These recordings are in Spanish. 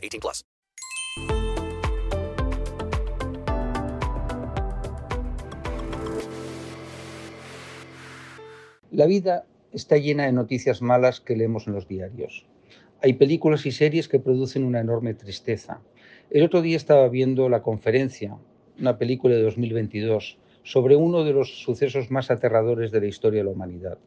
18 plus. La vida está llena de noticias malas que leemos en los diarios. Hay películas y series que producen una enorme tristeza. El otro día estaba viendo la conferencia, una película de 2022, sobre uno de los sucesos más aterradores de la historia de la humanidad.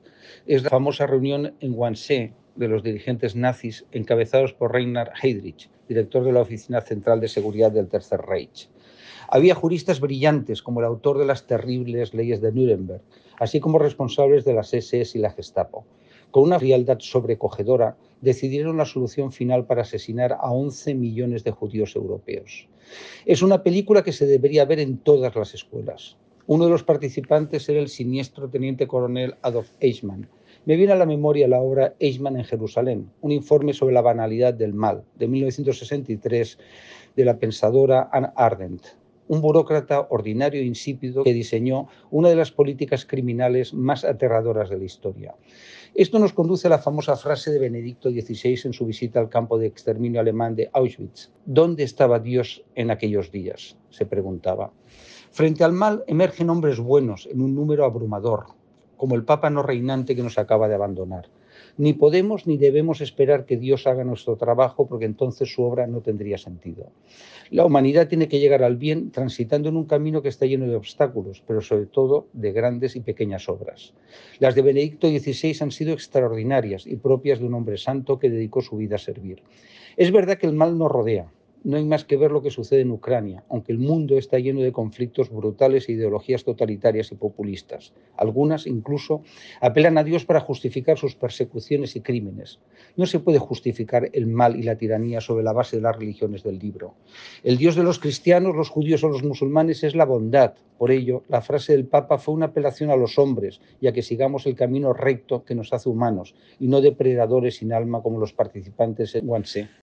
Es la famosa reunión en Wannsee de los dirigentes nazis encabezados por Reinhard Heydrich, director de la Oficina Central de Seguridad del Tercer Reich. Había juristas brillantes como el autor de las terribles leyes de Nuremberg, así como responsables de las SS y la Gestapo. Con una frialdad sobrecogedora, decidieron la solución final para asesinar a 11 millones de judíos europeos. Es una película que se debería ver en todas las escuelas. Uno de los participantes era el siniestro teniente coronel Adolf Eichmann. Me viene a la memoria la obra Eichmann en Jerusalén, un informe sobre la banalidad del mal, de 1963, de la pensadora Anne Ardent, un burócrata ordinario e insípido que diseñó una de las políticas criminales más aterradoras de la historia. Esto nos conduce a la famosa frase de Benedicto XVI en su visita al campo de exterminio alemán de Auschwitz. ¿Dónde estaba Dios en aquellos días? se preguntaba. Frente al mal emergen hombres buenos en un número abrumador, como el Papa no reinante que nos acaba de abandonar. Ni podemos ni debemos esperar que Dios haga nuestro trabajo porque entonces su obra no tendría sentido. La humanidad tiene que llegar al bien transitando en un camino que está lleno de obstáculos, pero sobre todo de grandes y pequeñas obras. Las de Benedicto XVI han sido extraordinarias y propias de un hombre santo que dedicó su vida a servir. Es verdad que el mal nos rodea, no hay más que ver lo que sucede en Ucrania, aunque el mundo está lleno de conflictos brutales e ideologías totalitarias y populistas. Algunas incluso apelan a Dios para justificar sus persecuciones y crímenes. No se puede justificar el mal y la tiranía sobre la base de las religiones del libro. El Dios de los cristianos, los judíos o los musulmanes es la bondad. Por ello, la frase del Papa fue una apelación a los hombres y a que sigamos el camino recto que nos hace humanos y no depredadores sin alma como los participantes en Wannsee.